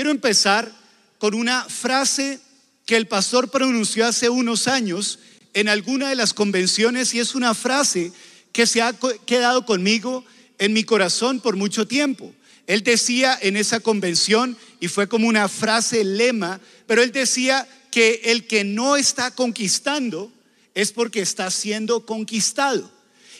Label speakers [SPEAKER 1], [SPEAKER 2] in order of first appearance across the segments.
[SPEAKER 1] Quiero empezar con una frase que el pastor pronunció hace unos años en alguna de las convenciones y es una frase que se ha quedado conmigo en mi corazón por mucho tiempo. Él decía en esa convención, y fue como una frase lema, pero él decía que el que no está conquistando es porque está siendo conquistado.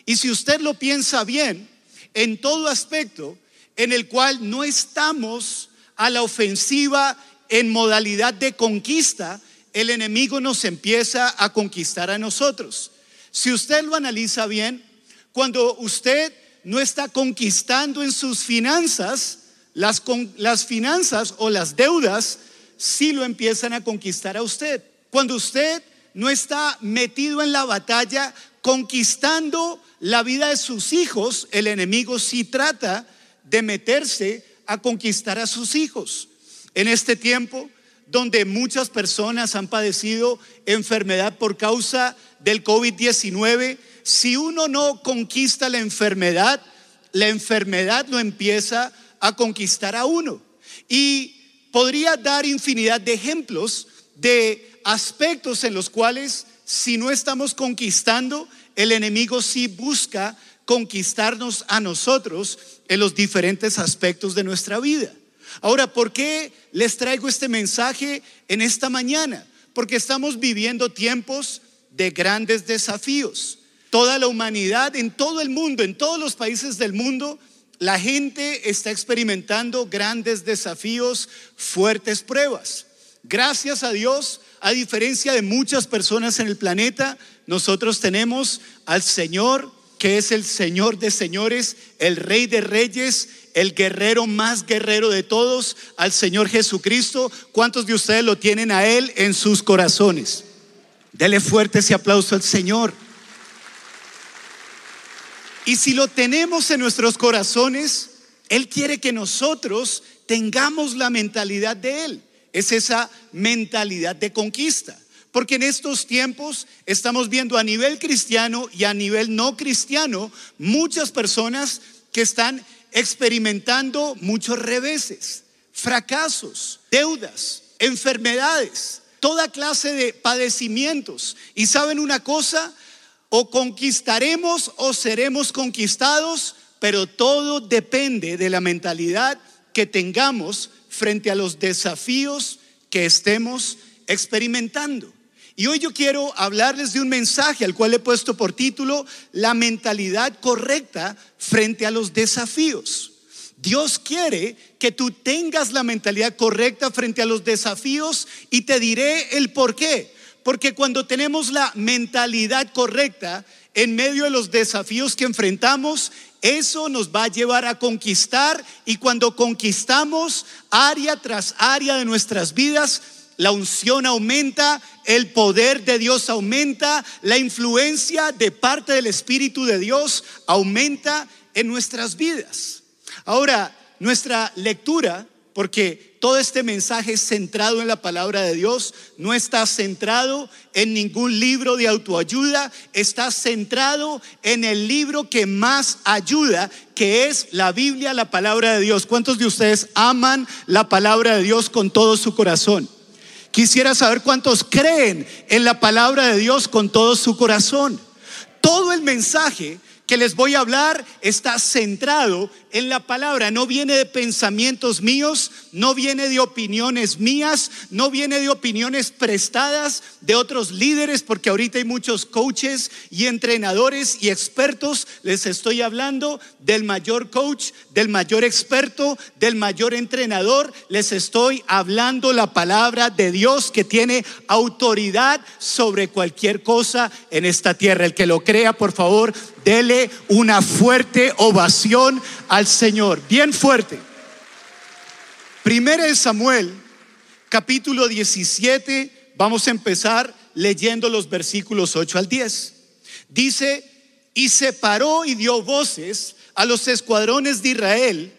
[SPEAKER 1] Y si usted lo piensa bien, en todo aspecto en el cual no estamos a la ofensiva en modalidad de conquista, el enemigo nos empieza a conquistar a nosotros. Si usted lo analiza bien, cuando usted no está conquistando en sus finanzas, las, finanzas o las deudas sí lo empiezan a conquistar a usted. Cuando usted no está metido en la batalla conquistando la vida de sus hijos, el enemigo sí trata de meterse a conquistar a sus hijos. En este tiempo donde muchas personas han padecido enfermedad por causa del COVID-19, si uno no conquista la enfermedad, la enfermedad lo empieza a conquistar a uno. Y podría dar infinidad de ejemplos de aspectos en los cuales si no estamos conquistando, el enemigo sí busca conquistarnos a nosotros en los diferentes aspectos de nuestra vida. Ahora, ¿por qué les traigo este mensaje en esta mañana? Porque estamos viviendo tiempos de grandes desafíos. Toda la humanidad, en todo el mundo, en todos los países del mundo, la gente está experimentando grandes desafíos, fuertes pruebas. Gracias a Dios, a diferencia de muchas personas en el planeta, nosotros tenemos al Señor, que es el Señor de señores, el Rey de reyes, el guerrero más guerrero de todos, al Señor Jesucristo. ¿Cuántos de ustedes lo tienen a Él en sus corazones? Dele fuerte ese aplauso al Señor. Y si lo tenemos en nuestros corazones, Él quiere que nosotros tengamos la mentalidad de Él. Es esa mentalidad de conquista. Porque en estos tiempos estamos viendo a nivel cristiano y a nivel no cristiano muchas personas que están experimentando muchos reveses, fracasos, deudas, enfermedades, toda clase de padecimientos. Y saben una cosa, o conquistaremos o seremos conquistados, pero todo depende de la mentalidad que tengamos frente a los desafíos que estemos experimentando. Y hoy yo quiero hablarles de un mensaje al cual he puesto por título La mentalidad correcta frente a los desafíos. Dios quiere que tú tengas la mentalidad correcta frente a los desafíos y te diré el por qué. Porque cuando tenemos la mentalidad correcta en medio de los desafíos que enfrentamos, eso nos va a llevar a conquistar y cuando conquistamos área tras área de nuestras vidas, la unción aumenta, el poder de Dios aumenta, la influencia de parte del Espíritu de Dios aumenta en nuestras vidas. Ahora, nuestra lectura, porque todo este mensaje es centrado en la palabra de Dios, no está centrado en ningún libro de autoayuda, está centrado en el libro que más ayuda, que es la Biblia, la palabra de Dios. ¿Cuántos de ustedes aman la palabra de Dios con todo su corazón? Quisiera saber cuántos creen en la palabra de Dios con todo su corazón. Todo el mensaje que les voy a hablar está centrado en la palabra, no viene de pensamientos míos, no viene de opiniones mías, no viene de opiniones prestadas de otros líderes, porque ahorita hay muchos coaches y entrenadores y expertos. Les estoy hablando del mayor coach, del mayor experto, del mayor entrenador. Les estoy hablando la palabra de Dios que tiene autoridad sobre cualquier cosa en esta tierra. El que lo crea, por favor, dele una fuerte ovación al Señor, bien fuerte. Primera de Samuel, capítulo 17, vamos a empezar leyendo los versículos 8 al 10. Dice, y separó y dio voces a los escuadrones de Israel,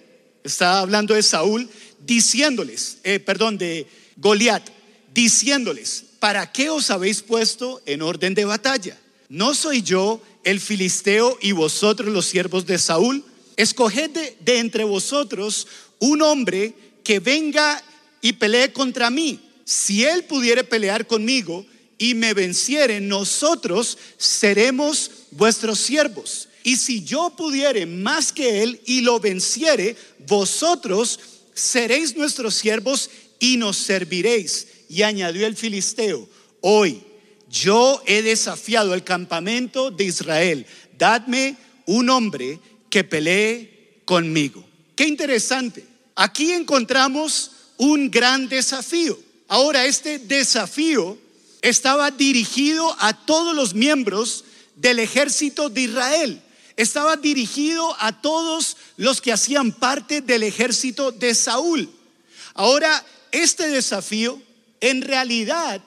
[SPEAKER 1] está hablando de Saúl, diciéndoles, eh, perdón, de Goliat, diciéndoles, ¿para qué os habéis puesto en orden de batalla? ¿No soy yo el filisteo y vosotros los siervos de Saúl? Escoged de, entre vosotros un hombre que venga y pelee contra mí. Si él pudiere pelear conmigo y me venciere, nosotros seremos vuestros siervos. Y si yo pudiere más que él y lo venciere, vosotros seréis nuestros siervos y nos serviréis. Y añadió el filisteo, hoy yo he desafiado el campamento de Israel, dadme un hombre que pelee conmigo. Qué interesante. Aquí encontramos un gran desafío. Ahora, este desafío estaba dirigido a todos los miembros del ejército de Israel. Estaba dirigido a todos los que hacían parte del ejército de Saúl. Ahora, este desafío en realidad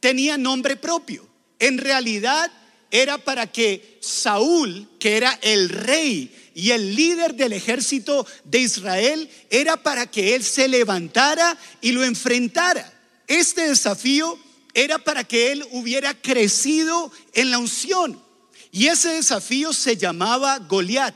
[SPEAKER 1] tenía nombre propio. En realidad era para que Saúl, que era el rey y el líder del ejército de Israel, era para que él se levantara y lo enfrentara. Este desafío era para que él hubiera crecido en la unción. Y ese desafío se llamaba Goliat,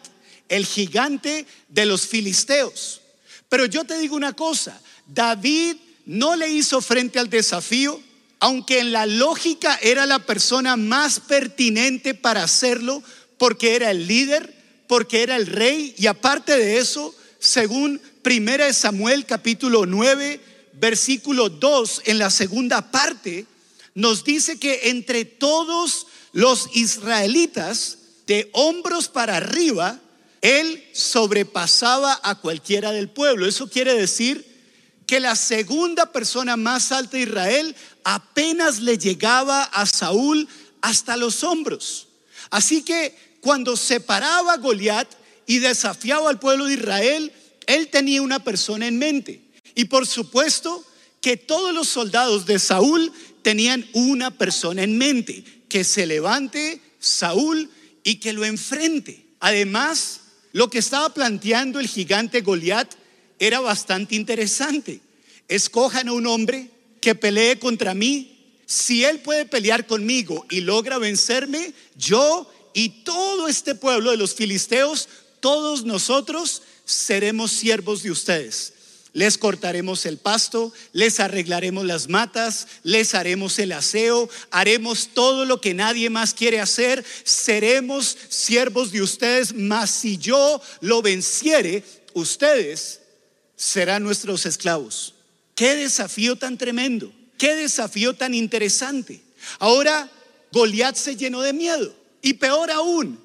[SPEAKER 1] el gigante de los filisteos. Pero yo te digo una cosa, David no le hizo frente al desafío, aunque en la lógica era la persona más pertinente para hacerlo, porque era el líder, porque era el rey, y aparte de eso, según 1 Samuel capítulo 9, versículo 2, en la segunda parte, nos dice que entre todos los israelitas, de hombros para arriba, él sobrepasaba a cualquiera del pueblo. Eso quiere decir que la segunda persona más alta de Israel apenas le llegaba a Saúl hasta los hombros. Así que cuando se paraba Goliat y desafiaba al pueblo de Israel, él tenía una persona en mente. Y por supuesto que todos los soldados de Saúl tenían una persona en mente, que se levante Saúl y que lo enfrente. Además, lo que estaba planteando el gigante Goliat era bastante interesante. Escojan a un hombre que pelee contra mí. Si él puede pelear conmigo y logra vencerme, yo y todo este pueblo de los filisteos, todos nosotros seremos siervos de ustedes les cortaremos el pasto, les arreglaremos las matas, les haremos el aseo, haremos todo lo que nadie más quiere hacer, seremos siervos de ustedes, mas si yo lo venciere, ustedes serán nuestros esclavos. Qué desafío tan tremendo, qué desafío tan interesante. Ahora Goliat se llenó de miedo y peor aún,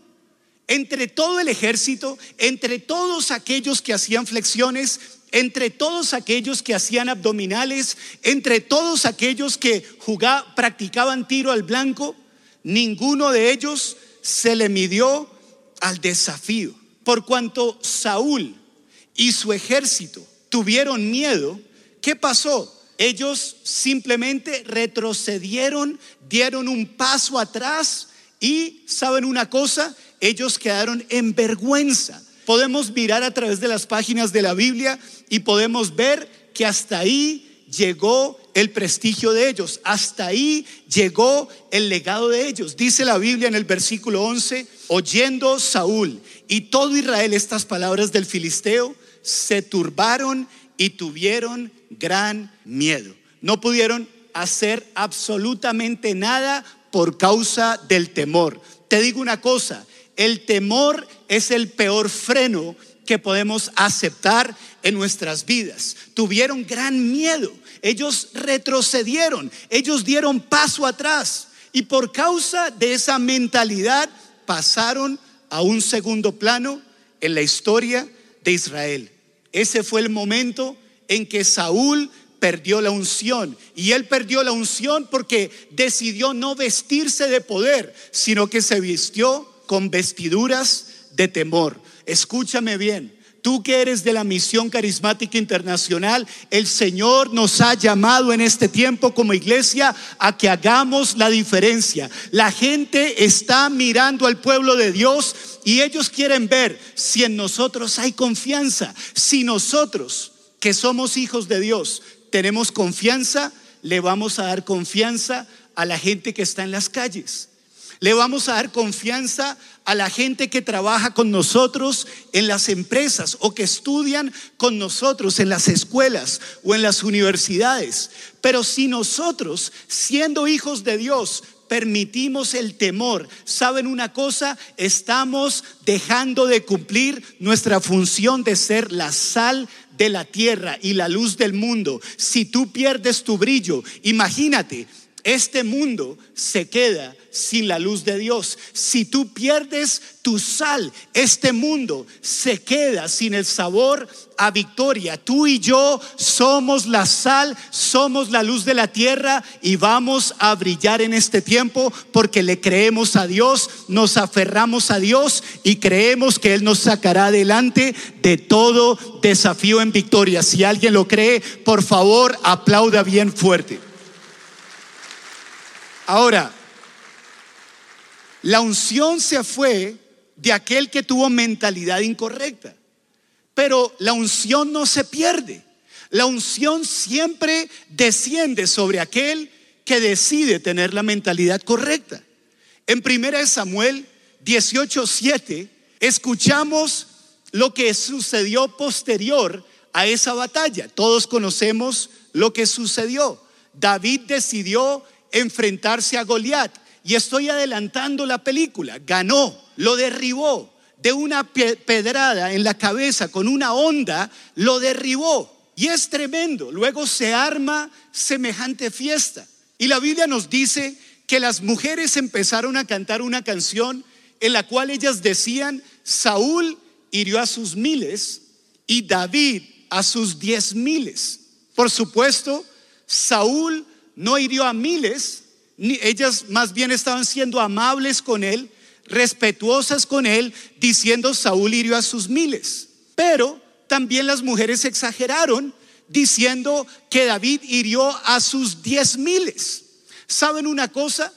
[SPEAKER 1] entre todo el ejército, entre todos aquellos que hacían flexiones, entre todos aquellos que hacían abdominales, entre todos aquellos que jugaban, practicaban tiro al blanco, ninguno de ellos se le midió al desafío. Por cuanto Saúl y su ejército tuvieron miedo, ¿qué pasó? Ellos simplemente retrocedieron, dieron un paso atrás y, ¿saben una cosa? Ellos quedaron en vergüenza podemos mirar a través de las páginas de la Biblia y podemos ver que hasta ahí llegó el prestigio de ellos, hasta ahí llegó el legado de ellos. Dice la Biblia en el versículo 11, oyendo Saúl y todo Israel estas palabras del filisteo, se turbaron y tuvieron gran miedo. No pudieron hacer absolutamente nada por causa del temor. Te digo una cosa, el temor es el peor freno que podemos aceptar en nuestras vidas. Tuvieron gran miedo, ellos retrocedieron, ellos dieron paso atrás y por causa de esa mentalidad pasaron a un segundo plano en la historia de Israel. Ese fue el momento en que Saúl perdió la unción. Y él perdió la unción porque decidió no vestirse de poder, sino que se vistió con vestiduras de temor. Escúchame bien. Tú que eres de la misión carismática internacional, el Señor nos ha llamado en este tiempo como iglesia a que hagamos la diferencia. La gente está mirando al pueblo de Dios y ellos quieren ver si en nosotros hay confianza. Si nosotros, que somos hijos de Dios, tenemos confianza, le vamos a dar confianza a la gente que está en las calles. Le vamos a dar confianza a la gente que trabaja con nosotros en las empresas o que estudian con nosotros en las escuelas o en las universidades. Pero si nosotros, siendo hijos de Dios, permitimos el temor, ¿saben una cosa? Estamos dejando de cumplir nuestra función de ser la sal de la tierra y la luz del mundo. Si tú pierdes tu brillo, imagínate, este mundo se queda sin la luz de Dios. Si tú pierdes tu sal, este mundo se queda sin el sabor a victoria. Tú y yo somos la sal, somos la luz de la tierra y vamos a brillar en este tiempo porque le creemos a Dios, nos aferramos a Dios y creemos que Él nos sacará adelante de todo desafío en victoria. Si alguien lo cree, por favor, aplauda bien fuerte. Ahora, la unción se fue de aquel que tuvo mentalidad incorrecta, pero la unción no se pierde. La unción siempre desciende sobre aquel que decide tener la mentalidad correcta. En 1 Samuel 18:7 escuchamos lo que sucedió posterior a esa batalla. Todos conocemos lo que sucedió. David decidió enfrentarse a Goliat. Y estoy adelantando la película. Ganó, lo derribó. De una pedrada en la cabeza con una onda, lo derribó. Y es tremendo. Luego se arma semejante fiesta. Y la Biblia nos dice que las mujeres empezaron a cantar una canción en la cual ellas decían, Saúl hirió a sus miles y David a sus diez miles. Por supuesto, Saúl no hirió a miles, ni, ellas más bien estaban siendo amables con él, respetuosas con él, diciendo Saúl hirió a sus miles. Pero también las mujeres exageraron diciendo que David hirió a sus diez miles. ¿Saben una cosa?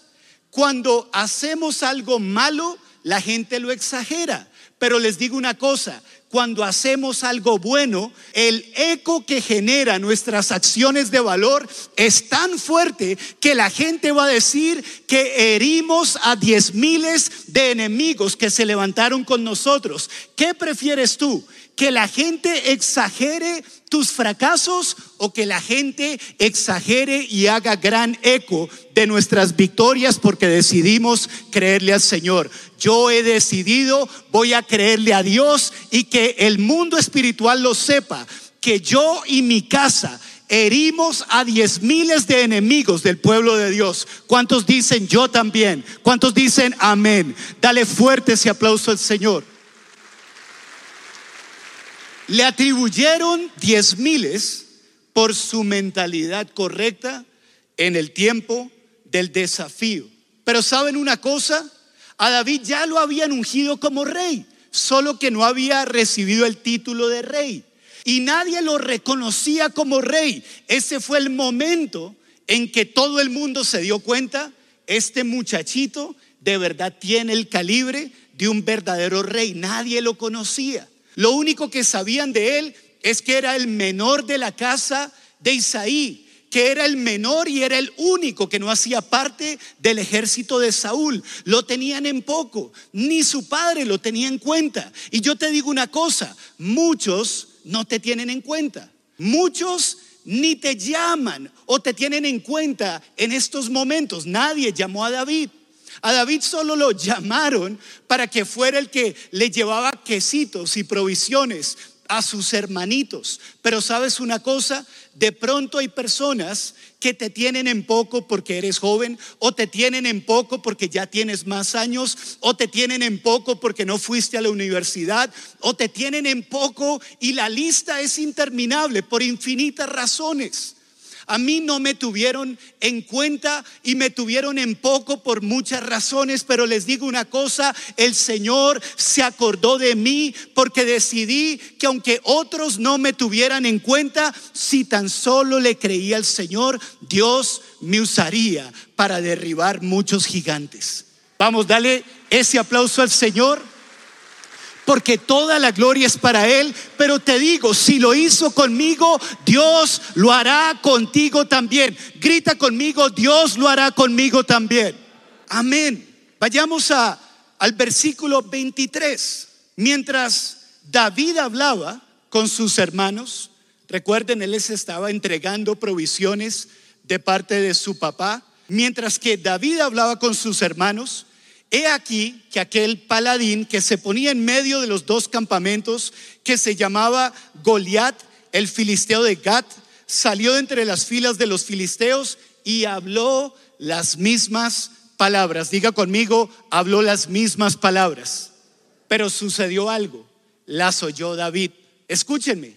[SPEAKER 1] Cuando hacemos algo malo, la gente lo exagera. Pero les digo una cosa, cuando hacemos algo bueno, el eco que genera nuestras acciones de valor es tan fuerte que la gente va a decir que herimos a diez miles de enemigos que se levantaron con nosotros. ¿Qué prefieres tú? ¿Que la gente exagere tus fracasos o que la gente exagere y haga gran eco de nuestras victorias porque decidimos creerle al Señor? Yo he decidido, voy a creerle a Dios y que el mundo espiritual lo sepa, que yo y mi casa herimos a diez miles de enemigos del pueblo de Dios. ¿Cuántos dicen yo también? ¿Cuántos dicen amén? Dale fuerte ese aplauso al Señor. Le atribuyeron diez miles por su mentalidad correcta en el tiempo del desafío. Pero ¿saben una cosa? A David ya lo habían ungido como rey, solo que no había recibido el título de rey. Y nadie lo reconocía como rey. Ese fue el momento en que todo el mundo se dio cuenta, este muchachito de verdad tiene el calibre de un verdadero rey. Nadie lo conocía. Lo único que sabían de él es que era el menor de la casa de Isaí que era el menor y era el único que no hacía parte del ejército de Saúl. Lo tenían en poco, ni su padre lo tenía en cuenta. Y yo te digo una cosa, muchos no te tienen en cuenta. Muchos ni te llaman o te tienen en cuenta en estos momentos. Nadie llamó a David. A David solo lo llamaron para que fuera el que le llevaba quesitos y provisiones a sus hermanitos. Pero sabes una cosa, de pronto hay personas que te tienen en poco porque eres joven, o te tienen en poco porque ya tienes más años, o te tienen en poco porque no fuiste a la universidad, o te tienen en poco y la lista es interminable por infinitas razones. A mí no me tuvieron en cuenta y me tuvieron en poco por muchas razones, pero les digo una cosa, el Señor se acordó de mí porque decidí que aunque otros no me tuvieran en cuenta, si tan solo le creía al Señor, Dios me usaría para derribar muchos gigantes. Vamos, dale ese aplauso al Señor porque toda la gloria es para Él. Pero te digo, si lo hizo conmigo, Dios lo hará contigo también. Grita conmigo, Dios lo hará conmigo también. Amén. Vayamos a, al versículo 23. Mientras David hablaba con sus hermanos, recuerden, él les estaba entregando provisiones de parte de su papá. Mientras que David hablaba con sus hermanos, he aquí que aquel paladín que se ponía en medio de los dos campamentos, que se llamaba Goliat, el filisteo de Gat, salió de entre las filas de los filisteos y habló las mismas palabras. Diga conmigo, habló las mismas palabras. Pero sucedió algo, las oyó David. Escúchenme,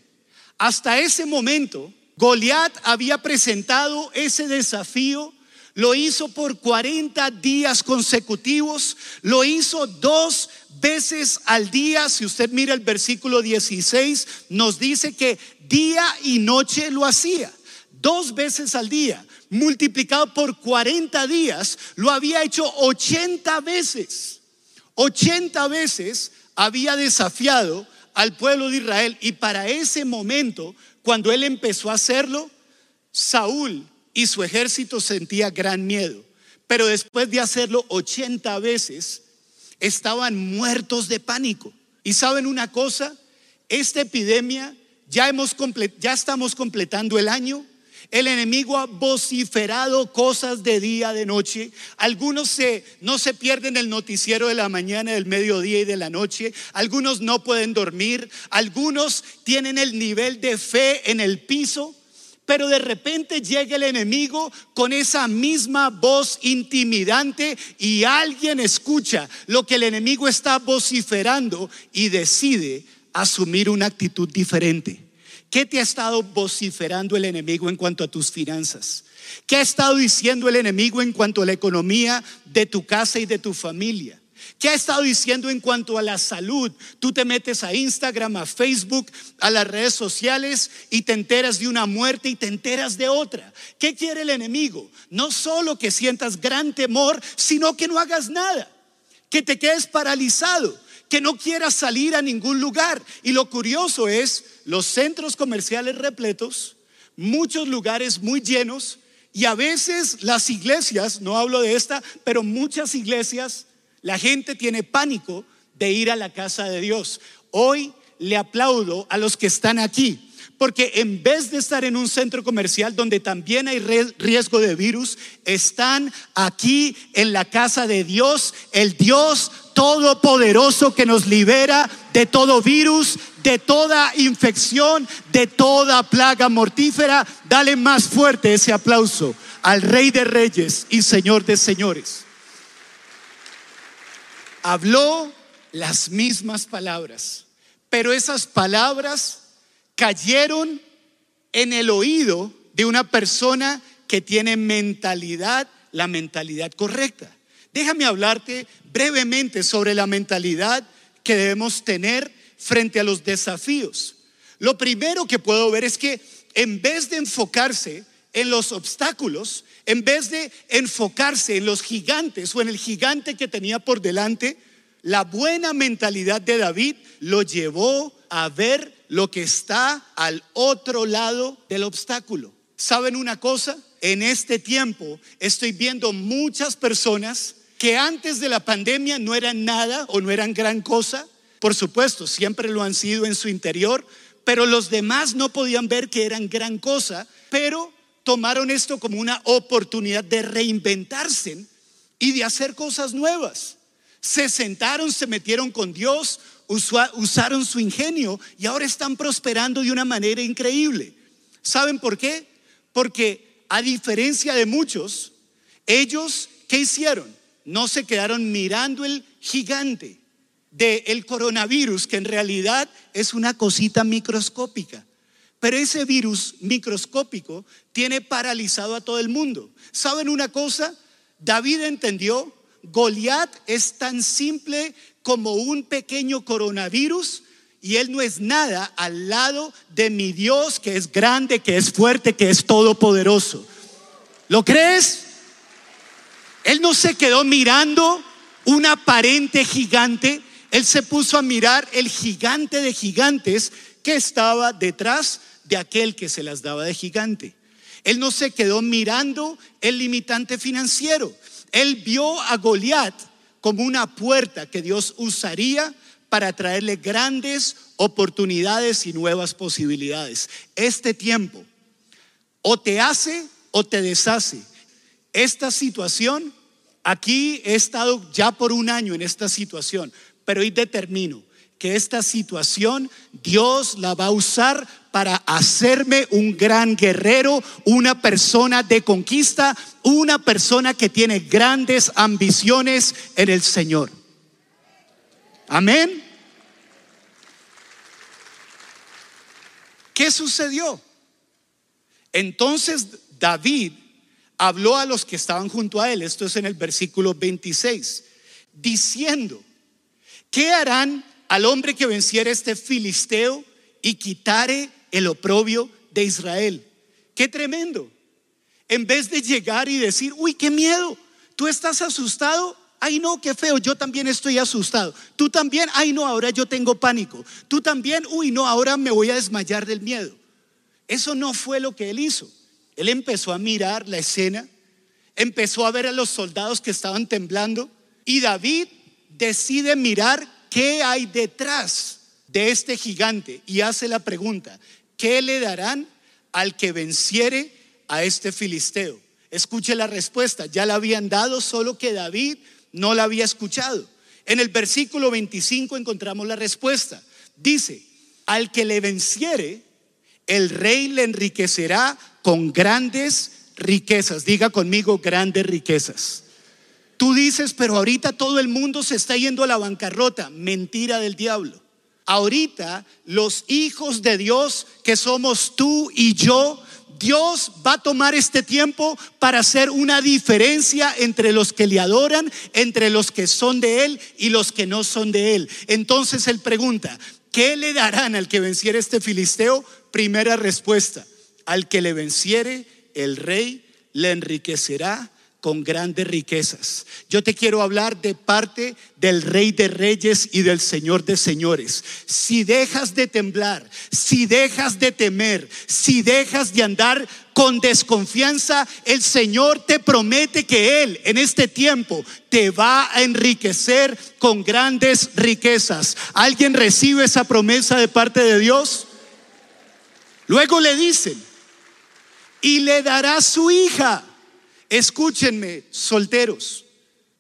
[SPEAKER 1] hasta ese momento Goliat había presentado ese desafío lo hizo por 40 días consecutivos, lo hizo dos veces al día. Si usted mira el versículo 16, nos dice que día y noche lo hacía, dos veces al día, multiplicado por 40 días, lo había hecho 80 veces. 80 veces había desafiado al pueblo de Israel y para ese momento, cuando él empezó a hacerlo, Saúl y su ejército sentía gran miedo. Pero después de hacerlo 80 veces, estaban muertos de pánico. Y saben una cosa, esta epidemia ya, hemos ya estamos completando el año. El enemigo ha vociferado cosas de día, de noche. Algunos no se pierden el noticiero de la mañana, del mediodía y de la noche. Algunos no pueden dormir. Algunos tienen el nivel de fe en el piso. Pero de repente llega el enemigo con esa misma voz intimidante y alguien escucha lo que el enemigo está vociferando y decide asumir una actitud diferente. ¿Qué te ha estado vociferando el enemigo en cuanto a tus finanzas? ¿Qué ha estado diciendo el enemigo en cuanto a la economía de tu casa y de tu familia? ¿Qué ha estado diciendo en cuanto a la salud? Tú te metes a Instagram, a Facebook, a las redes sociales y te enteras de una muerte y te enteras de otra. ¿Qué quiere el enemigo? No solo que sientas gran temor, sino que no hagas nada, que te quedes paralizado, que no quieras salir a ningún lugar. Y lo curioso es, los centros comerciales repletos, muchos lugares muy llenos y a veces las iglesias, no hablo de esta, pero muchas iglesias la gente tiene pánico de ir a la casa de Dios. Hoy le aplaudo a los que están aquí, porque en vez de estar en un centro comercial donde también hay riesgo de virus, están aquí en la casa de Dios, el Dios todopoderoso que nos libera de todo virus, de toda infección, de toda plaga mortífera. Dale más fuerte ese aplauso al Rey de Reyes y Señor de Señores habló las mismas palabras, pero esas palabras cayeron en el oído de una persona que tiene mentalidad, la mentalidad correcta. Déjame hablarte brevemente sobre la mentalidad que debemos tener frente a los desafíos. Lo primero que puedo ver es que en vez de enfocarse en los obstáculos, en vez de enfocarse en los gigantes o en el gigante que tenía por delante, la buena mentalidad de David lo llevó a ver lo que está al otro lado del obstáculo. ¿Saben una cosa? En este tiempo estoy viendo muchas personas que antes de la pandemia no eran nada o no eran gran cosa. Por supuesto, siempre lo han sido en su interior, pero los demás no podían ver que eran gran cosa, pero tomaron esto como una oportunidad de reinventarse y de hacer cosas nuevas. Se sentaron, se metieron con Dios, usaron su ingenio y ahora están prosperando de una manera increíble. ¿Saben por qué? Porque a diferencia de muchos, ellos, ¿qué hicieron? No se quedaron mirando el gigante del coronavirus, que en realidad es una cosita microscópica. Pero ese virus microscópico tiene paralizado a todo el mundo. ¿Saben una cosa? David entendió, Goliat es tan simple como un pequeño coronavirus y él no es nada al lado de mi Dios que es grande, que es fuerte, que es todopoderoso. ¿Lo crees? Él no se quedó mirando un aparente gigante, él se puso a mirar el gigante de gigantes que estaba detrás de aquel que se las daba de gigante. Él no se quedó mirando el limitante financiero. Él vio a Goliat como una puerta que Dios usaría para traerle grandes oportunidades y nuevas posibilidades. Este tiempo o te hace o te deshace. Esta situación, aquí he estado ya por un año en esta situación, pero hoy determino que esta situación Dios la va a usar para hacerme un gran guerrero, una persona de conquista, una persona que tiene grandes ambiciones en el Señor. Amén. ¿Qué sucedió? Entonces David habló a los que estaban junto a él, esto es en el versículo 26, diciendo, ¿qué harán al hombre que venciera este filisteo y quitare el oprobio de Israel? Qué tremendo. En vez de llegar y decir, uy, qué miedo, tú estás asustado, ay no, qué feo, yo también estoy asustado. Tú también, ay no, ahora yo tengo pánico. Tú también, uy no, ahora me voy a desmayar del miedo. Eso no fue lo que él hizo. Él empezó a mirar la escena, empezó a ver a los soldados que estaban temblando y David decide mirar qué hay detrás de este gigante y hace la pregunta, ¿qué le darán al que venciere a este filisteo? Escuche la respuesta, ya la habían dado, solo que David no la había escuchado. En el versículo 25 encontramos la respuesta. Dice, al que le venciere, el rey le enriquecerá con grandes riquezas. Diga conmigo grandes riquezas. Tú dices, pero ahorita todo el mundo se está yendo a la bancarrota. Mentira del diablo. Ahorita los hijos de Dios, que somos tú y yo, Dios va a tomar este tiempo para hacer una diferencia entre los que le adoran, entre los que son de Él y los que no son de Él. Entonces Él pregunta, ¿qué le darán al que venciere este filisteo? Primera respuesta, al que le venciere, el rey le enriquecerá con grandes riquezas. Yo te quiero hablar de parte del Rey de Reyes y del Señor de Señores. Si dejas de temblar, si dejas de temer, si dejas de andar con desconfianza, el Señor te promete que Él en este tiempo te va a enriquecer con grandes riquezas. ¿Alguien recibe esa promesa de parte de Dios? Luego le dicen, y le dará su hija. Escúchenme, solteros,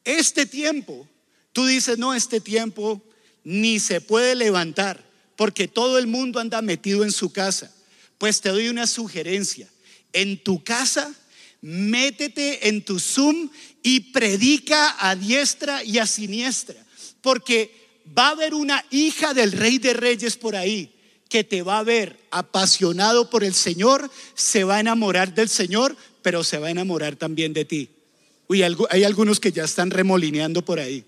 [SPEAKER 1] este tiempo, tú dices, no, este tiempo ni se puede levantar porque todo el mundo anda metido en su casa. Pues te doy una sugerencia. En tu casa, métete en tu Zoom y predica a diestra y a siniestra, porque va a haber una hija del rey de reyes por ahí que te va a ver apasionado por el Señor, se va a enamorar del Señor, pero se va a enamorar también de ti. Uy, hay algunos que ya están remolineando por ahí.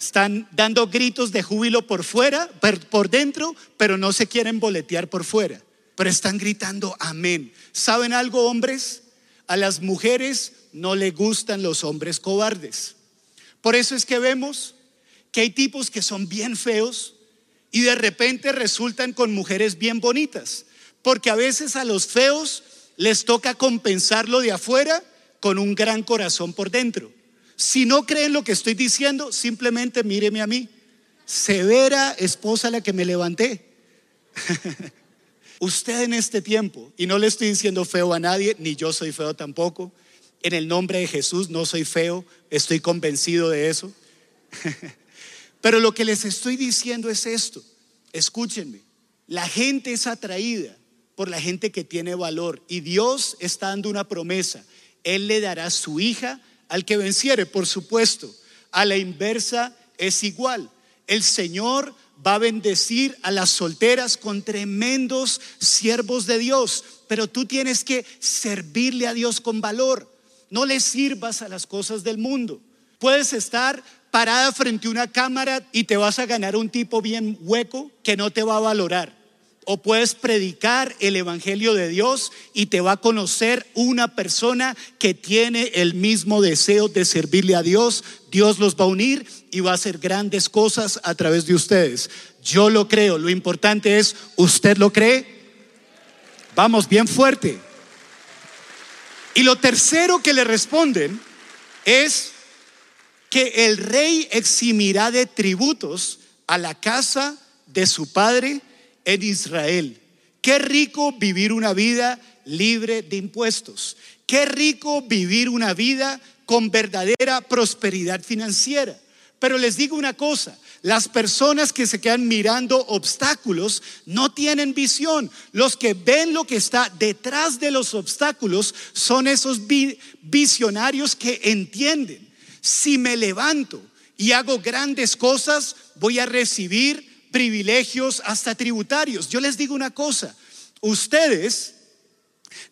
[SPEAKER 1] Están dando gritos de júbilo por fuera, por dentro, pero no se quieren boletear por fuera. Pero están gritando amén. ¿Saben algo, hombres? A las mujeres no le gustan los hombres cobardes. Por eso es que vemos que hay tipos que son bien feos y de repente resultan con mujeres bien bonitas. Porque a veces a los feos les toca compensarlo de afuera con un gran corazón por dentro. Si no creen lo que estoy diciendo, simplemente míreme a mí. Severa esposa la que me levanté. Usted en este tiempo, y no le estoy diciendo feo a nadie, ni yo soy feo tampoco, en el nombre de Jesús no soy feo, estoy convencido de eso. Pero lo que les estoy diciendo es esto, escúchenme, la gente es atraída por la gente que tiene valor. Y Dios está dando una promesa. Él le dará su hija al que venciere, por supuesto. A la inversa es igual. El Señor va a bendecir a las solteras con tremendos siervos de Dios, pero tú tienes que servirle a Dios con valor. No le sirvas a las cosas del mundo. Puedes estar parada frente a una cámara y te vas a ganar un tipo bien hueco que no te va a valorar o puedes predicar el Evangelio de Dios y te va a conocer una persona que tiene el mismo deseo de servirle a Dios. Dios los va a unir y va a hacer grandes cosas a través de ustedes. Yo lo creo. Lo importante es, ¿usted lo cree? Vamos, bien fuerte. Y lo tercero que le responden es, que el rey eximirá de tributos a la casa de su padre en Israel. Qué rico vivir una vida libre de impuestos. Qué rico vivir una vida con verdadera prosperidad financiera. Pero les digo una cosa, las personas que se quedan mirando obstáculos no tienen visión. Los que ven lo que está detrás de los obstáculos son esos visionarios que entienden. Si me levanto y hago grandes cosas, voy a recibir privilegios hasta tributarios. Yo les digo una cosa, ustedes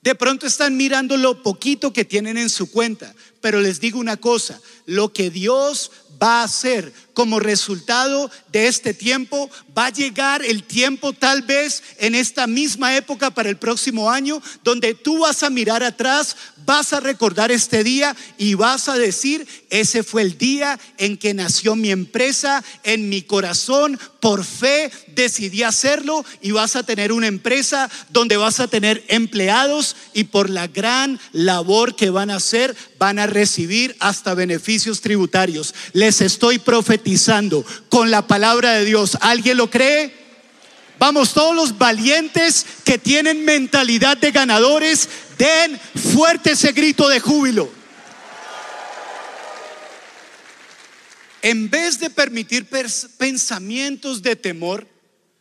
[SPEAKER 1] de pronto están mirando lo poquito que tienen en su cuenta, pero les digo una cosa, lo que Dios va a hacer como resultado de este tiempo, va a llegar el tiempo tal vez en esta misma época para el próximo año, donde tú vas a mirar atrás, vas a recordar este día y vas a decir, ese fue el día en que nació mi empresa, en mi corazón, por fe decidí hacerlo y vas a tener una empresa donde vas a tener empleados y por la gran labor que van a hacer van a recibir hasta beneficios tributarios. Les estoy profetizando con la palabra de Dios. ¿Alguien lo cree? Vamos, todos los valientes que tienen mentalidad de ganadores, den fuerte ese grito de júbilo. En vez de permitir pensamientos de temor,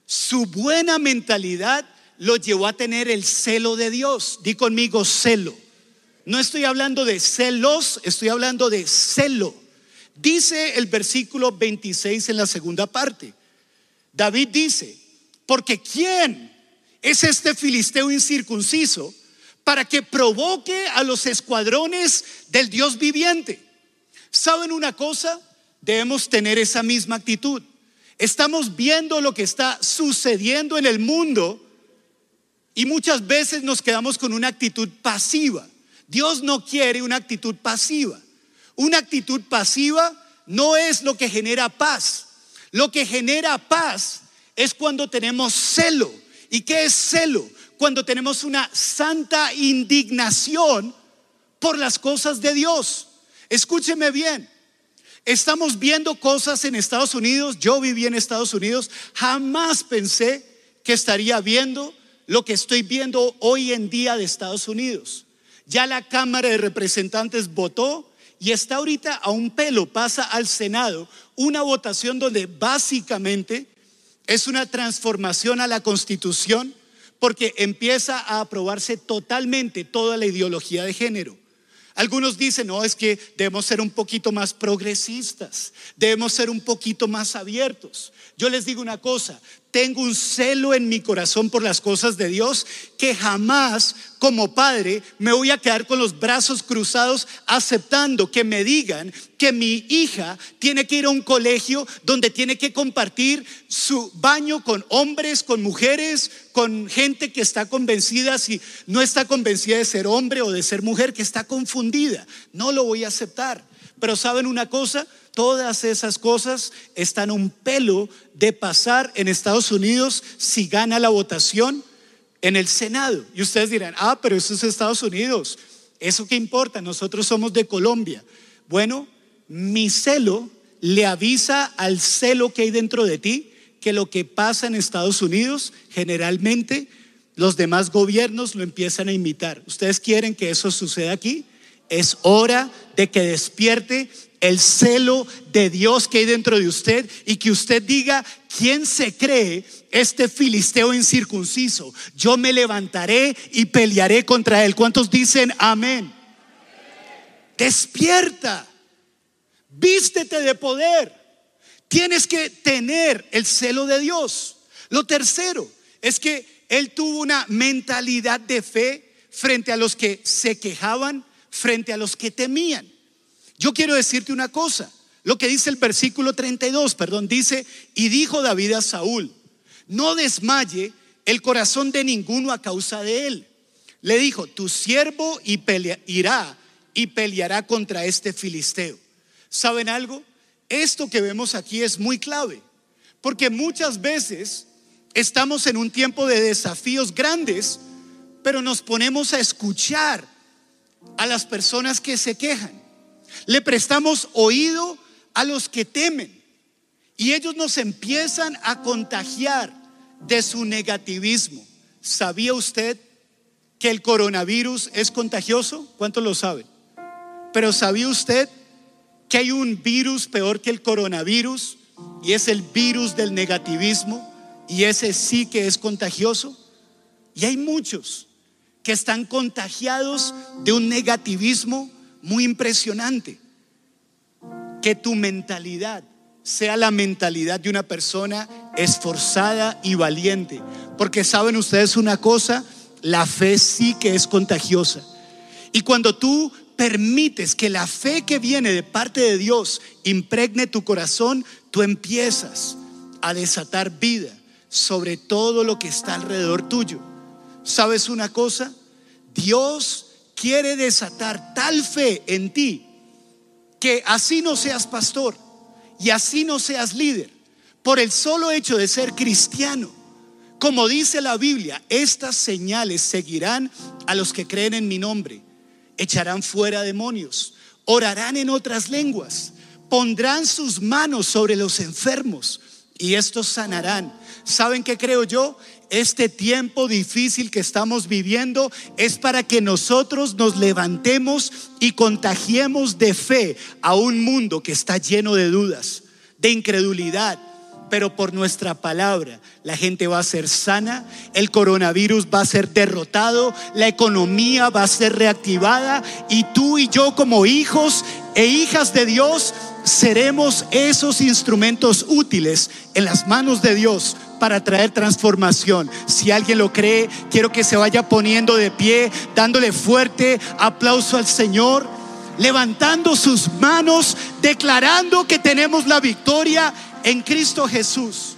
[SPEAKER 1] su buena mentalidad lo llevó a tener el celo de Dios. Di conmigo celo. No estoy hablando de celos, estoy hablando de celo. Dice el versículo 26 en la segunda parte. David dice, porque ¿quién es este filisteo incircunciso para que provoque a los escuadrones del Dios viviente? ¿Saben una cosa? Debemos tener esa misma actitud. Estamos viendo lo que está sucediendo en el mundo y muchas veces nos quedamos con una actitud pasiva. Dios no quiere una actitud pasiva. Una actitud pasiva no es lo que genera paz. Lo que genera paz es cuando tenemos celo. ¿Y qué es celo? Cuando tenemos una santa indignación por las cosas de Dios. Escúcheme bien. Estamos viendo cosas en Estados Unidos. Yo viví en Estados Unidos. Jamás pensé que estaría viendo lo que estoy viendo hoy en día de Estados Unidos. Ya la Cámara de Representantes votó y está ahorita a un pelo, pasa al Senado, una votación donde básicamente es una transformación a la constitución porque empieza a aprobarse totalmente toda la ideología de género. Algunos dicen, no, es que debemos ser un poquito más progresistas, debemos ser un poquito más abiertos. Yo les digo una cosa, tengo un celo en mi corazón por las cosas de Dios que jamás como padre me voy a quedar con los brazos cruzados aceptando que me digan que mi hija tiene que ir a un colegio donde tiene que compartir su baño con hombres, con mujeres, con gente que está convencida si no está convencida de ser hombre o de ser mujer, que está confundida. No lo voy a aceptar. Pero ¿saben una cosa? Todas esas cosas están un pelo de pasar en Estados Unidos si gana la votación en el Senado. Y ustedes dirán, ah, pero eso es Estados Unidos. ¿Eso qué importa? Nosotros somos de Colombia. Bueno, mi celo le avisa al celo que hay dentro de ti que lo que pasa en Estados Unidos generalmente los demás gobiernos lo empiezan a imitar. ¿Ustedes quieren que eso suceda aquí? Es hora de que despierte el celo de Dios que hay dentro de usted y que usted diga, ¿quién se cree este filisteo incircunciso? Yo me levantaré y pelearé contra él. ¿Cuántos dicen amén? Despierta, vístete de poder. Tienes que tener el celo de Dios. Lo tercero es que él tuvo una mentalidad de fe frente a los que se quejaban, frente a los que temían. Yo quiero decirte una cosa, lo que dice el versículo 32, perdón, dice, y dijo David a Saúl, no desmaye el corazón de ninguno a causa de él. Le dijo, tu siervo y irá y peleará contra este filisteo. ¿Saben algo? Esto que vemos aquí es muy clave, porque muchas veces estamos en un tiempo de desafíos grandes, pero nos ponemos a escuchar a las personas que se quejan. Le prestamos oído a los que temen. Y ellos nos empiezan a contagiar de su negativismo. ¿Sabía usted que el coronavirus es contagioso? ¿Cuántos lo saben? Pero ¿sabía usted que hay un virus peor que el coronavirus? Y es el virus del negativismo. Y ese sí que es contagioso. Y hay muchos que están contagiados de un negativismo muy impresionante. Que tu mentalidad sea la mentalidad de una persona esforzada y valiente. Porque saben ustedes una cosa, la fe sí que es contagiosa. Y cuando tú permites que la fe que viene de parte de Dios impregne tu corazón, tú empiezas a desatar vida sobre todo lo que está alrededor tuyo. ¿Sabes una cosa? Dios quiere desatar tal fe en ti que así no seas pastor y así no seas líder, por el solo hecho de ser cristiano. Como dice la Biblia, estas señales seguirán a los que creen en mi nombre. Echarán fuera demonios, orarán en otras lenguas, pondrán sus manos sobre los enfermos y estos sanarán. ¿Saben qué creo yo? Este tiempo difícil que estamos viviendo es para que nosotros nos levantemos y contagiemos de fe a un mundo que está lleno de dudas, de incredulidad. Pero por nuestra palabra la gente va a ser sana, el coronavirus va a ser derrotado, la economía va a ser reactivada y tú y yo como hijos e hijas de Dios seremos esos instrumentos útiles en las manos de Dios para traer transformación. Si alguien lo cree, quiero que se vaya poniendo de pie, dándole fuerte aplauso al Señor, levantando sus manos, declarando que tenemos la victoria en Cristo Jesús.